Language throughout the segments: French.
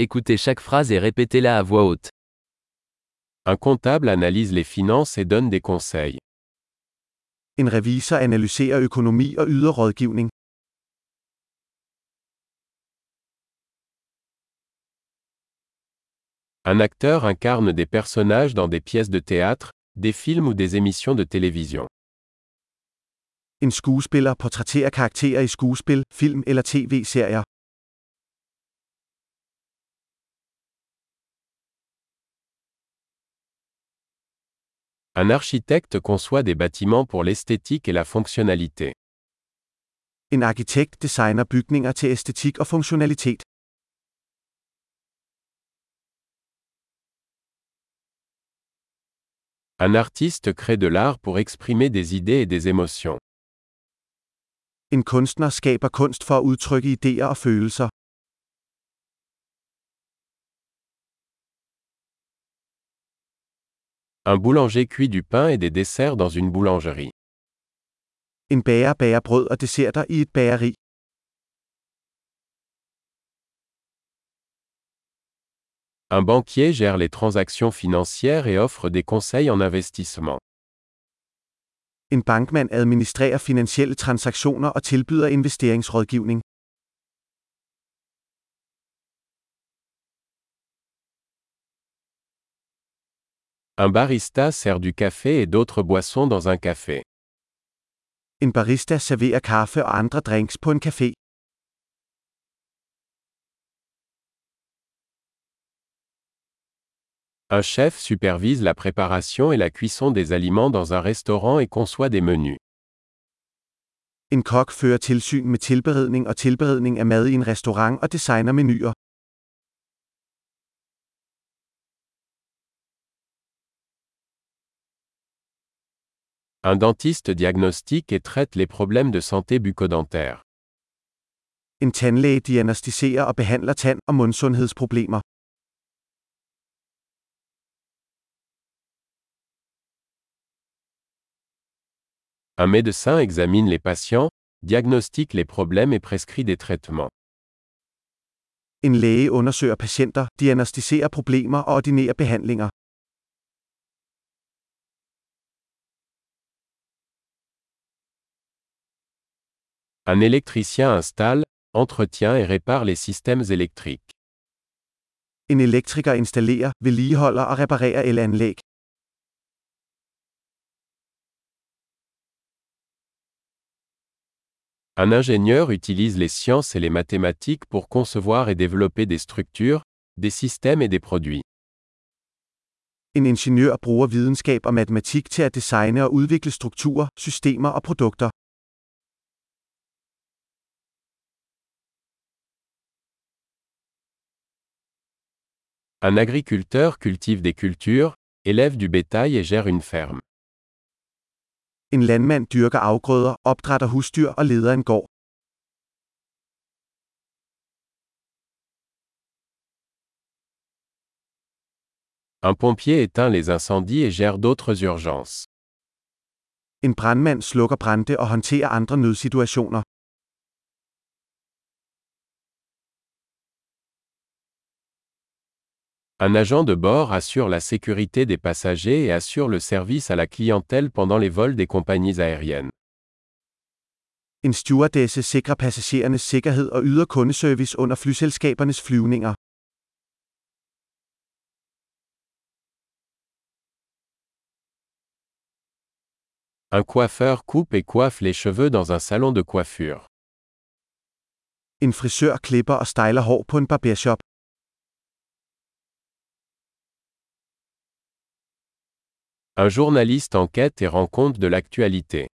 Écoutez chaque phrase et répétez-la à voix haute. Un comptable analyse les finances et donne des conseils. En revisor analyserer økonomi og yder rådgivning. Un acteur incarne des personnages dans des pièces de théâtre, des films ou des émissions de télévision. En skuespiller portrætterer karakterer i skuespil, film eller tv-serier. Un architecte conçoit des bâtiments pour l'esthétique et la fonctionnalité. En arkitekt designer bygninger til æstetik og funktionalitet. Un artiste crée de l'art pour exprimer des idées et des émotions. En kunstner skaber kunst for at udtrykke idéer og følelser. Un boulanger cuit du pain et des desserts dans une boulangerie. En bager bager brød og desserter i et bageri. Un banquier gère les transactions financières et offre des conseils en investissement. En bankmand administrerer finansielle transaktioner og tilbyder investeringsrådgivning. Un barista sert du café et d'autres boissons dans un café. En barista serverer kaffe og andre drinks på en café. Un chef supervise la préparation et la cuisson des aliments dans un restaurant et conçoit des menus. En kok fører tilsyn med tilberedning og tilberedning af mad i en restaurant og designer menuer. Un dentiste diagnostique et traite les problèmes de santé bucco-dentaire. En tandlæge diagnostiserer og behandler tand- og mundsundhedsproblemer. Un médecin examine les patients, diagnostique les problèmes et prescrit des traitements. En læge undersøger patienter, diagnostiserer problemer og ordinerer behandlinger. Un électricien installe, entretient et répare les systèmes électriques. En elektriker installerer, vedligeholder og reparerer elanlæg. Un ingénieur utilise les sciences et les mathématiques pour concevoir et développer des structures, des systèmes et des produits. En ingeniør bruger videnskab og matematik til at designe og udvikle strukturer, systemer og produkter. Un agriculteur cultive des cultures, élève du bétail et gère une ferme. En landmand dyrker afgrøder, opdrætter husdyr og leder en gård. Un pompier éteint les incendies et gère d'autres urgences. En brandmand slukker brande og håndterer andre nødsituationer. Un agent de bord assure la sécurité des passagers et assure le service à la clientèle pendant les vols des compagnies aériennes. En stewardesse sikrer passagerernes sikkerhed og yder kundeservice under flyselskabernes flyvninger. Un coiffeur coupe et coiffe les cheveux dans un salon de coiffure. En frisør klipper og styler hår på en barbershop. Un journaliste enquête et rend compte de l'actualité.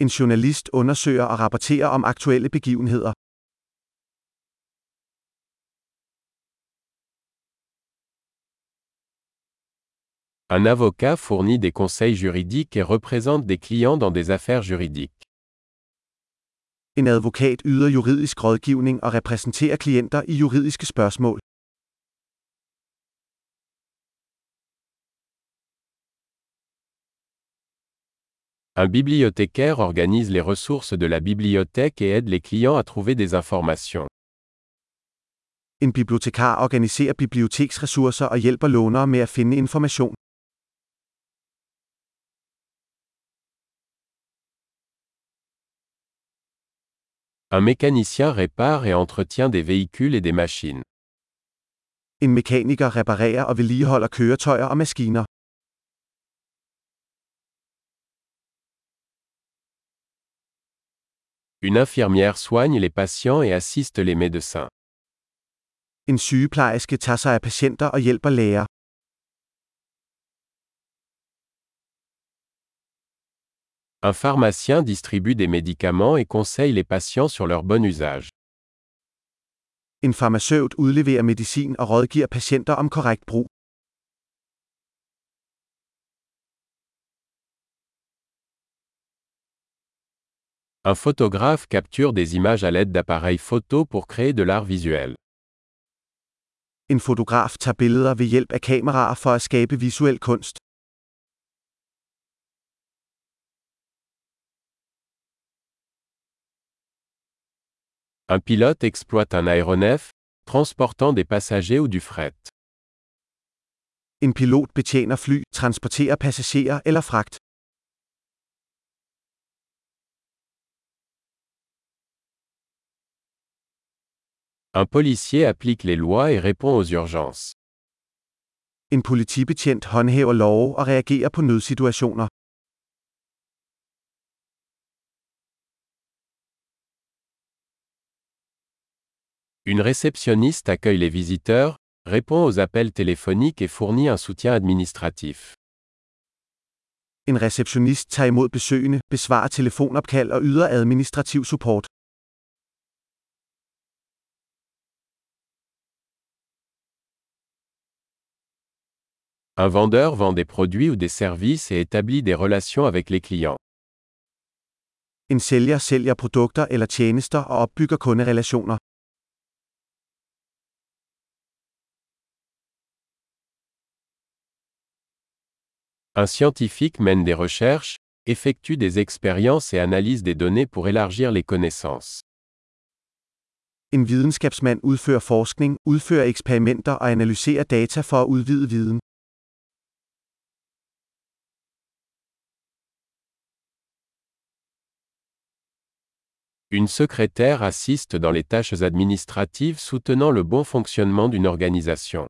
En journalist undersøger og rapporterer om aktuelle begivenheder. Un avocat fournit des conseils juridiques et représente des clients dans des affaires juridiques. En advokat yder juridisk rådgivning og repræsenterer klienter i juridiske spørgsmål. Un bibliothécaire organise les ressources de la bibliothèque et aide les clients à trouver des informations. En bibliotekar organiserer biblioteksressourcer og hjælper lånere med at finde information. Un mécanicien répare et entretient des véhicules et des machines. En mekaniker reparerer og vedligeholder køretøjer og maskiner. Une infirmière soigne les patients et assiste les médecins. En sygeplejerske tager sig af patienter og hjælper læger. Un pharmacien distribue des médicaments et conseille les patients sur leur bon usage. En farmaceut udleverer medicin og rådgiver patienter om korrekt brug. Un photographe capture des images à l'aide d'appareils photo pour créer de l'art visuel. En fotograf tager billeder ved hjælp af kameraer for at skabe visuel kunst. Un pilote exploite un aéronef, transportant des passagers ou du fret. En pilot betjener fly, transporterer passagerer eller fragt. Un policier applique les lois et répond aux urgences. En politibetjent håndhæver love og reagerer på nødsituationer. Une réceptionniste accueille les visiteurs, répond aux appels téléphoniques et fournit un soutien administratif. En receptionist tager imod besøgende, besvarer telefonopkald og yder administrativ support. Un vendeur vend des produits ou des services et établit des relations avec les clients. En sælger sælger produkter eller tjenester og opbygger kunderelationer. Un scientifique mène des recherches, effectue des expériences et analyse des données pour élargir les connaissances. En videnskabsmand udfører forskning, udfører eksperimenter og analyserer data for at udvide viden. Une secrétaire assiste dans les tâches administratives soutenant le bon fonctionnement d'une organisation.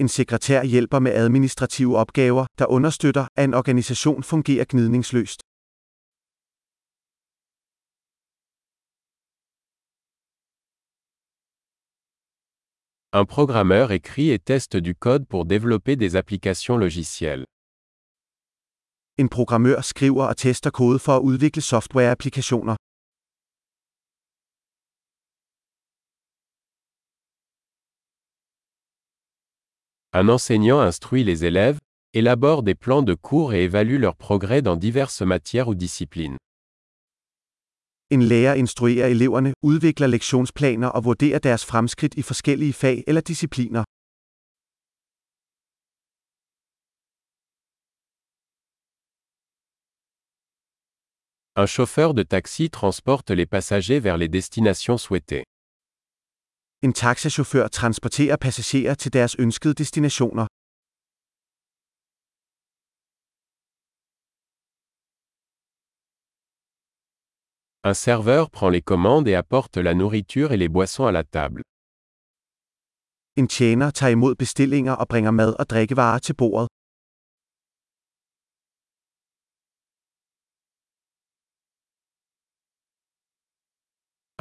En sekretær hjælper med administrative opgaver, der understøtter, at en organisation fungerer gnidningsløst. Un programmeur écrit et teste du code pour développer des applications logicielles. En programmør skriver og tester kode for at udvikle softwareapplikationer. Un enseignant instruit les élèves, élabore des plans de cours et évalue leur progrès dans diverses matières ou disciplines. En lærer instruerer eleverne, udvikler lektionsplaner og vurderer deres fremskridt i forskellige fag eller discipliner. Un chauffeur de taxi transporte les passagers vers les destinations souhaitées. En taxachauffør transporterer passagerer til deres ønskede destinationer. Un serveur prend les commandes et apporte la nourriture et les boissons à la table. En tjener tager imod bestillinger og bringer mad og drikkevarer til bordet.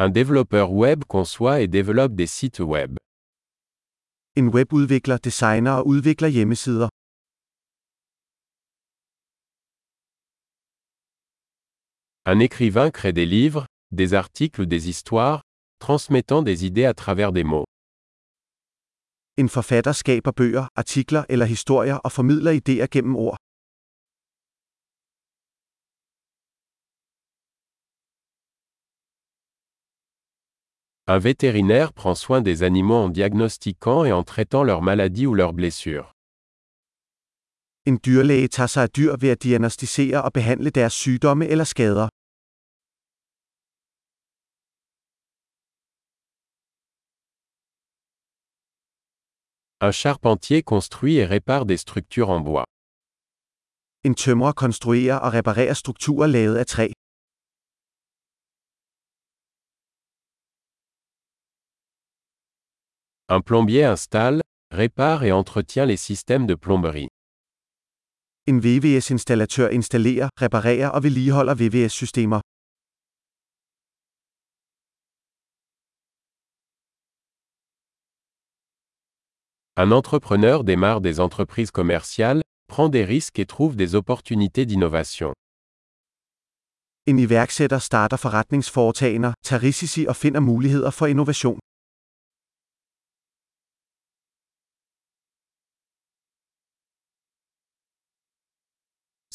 Un développeur web conçoit et développe des sites web. En webudvikler designer og udvikler hjemmesider. Un écrivain crée des livres, des articles ou des histoires, transmettant des idées à travers des mots. En forfatter skaber bøger, artikler eller historier og formidler idéer gennem ord. Un vétérinaire prend soin des animaux en diagnostiquant et en traitant leurs maladies ou leurs blessures. En dyrlæge tager sig af dyr ved at diagnostisere og behandle deres sygdomme eller skader. Un charpentier construit et répare des structures en bois. En tømrer konstruerer og reparerer strukturer lavet af træ. Un plombier installe, répare et entretient les systèmes de plomberie. En VVS-installatør installerer, reparerer og vedligeholder VVS-systemer. Un entrepreneur démarre des entreprises commerciales, prend des risques et trouve des opportunités d'innovation. En iværksætter starter forretningsforetagender, tager risici og finder muligheder for innovation.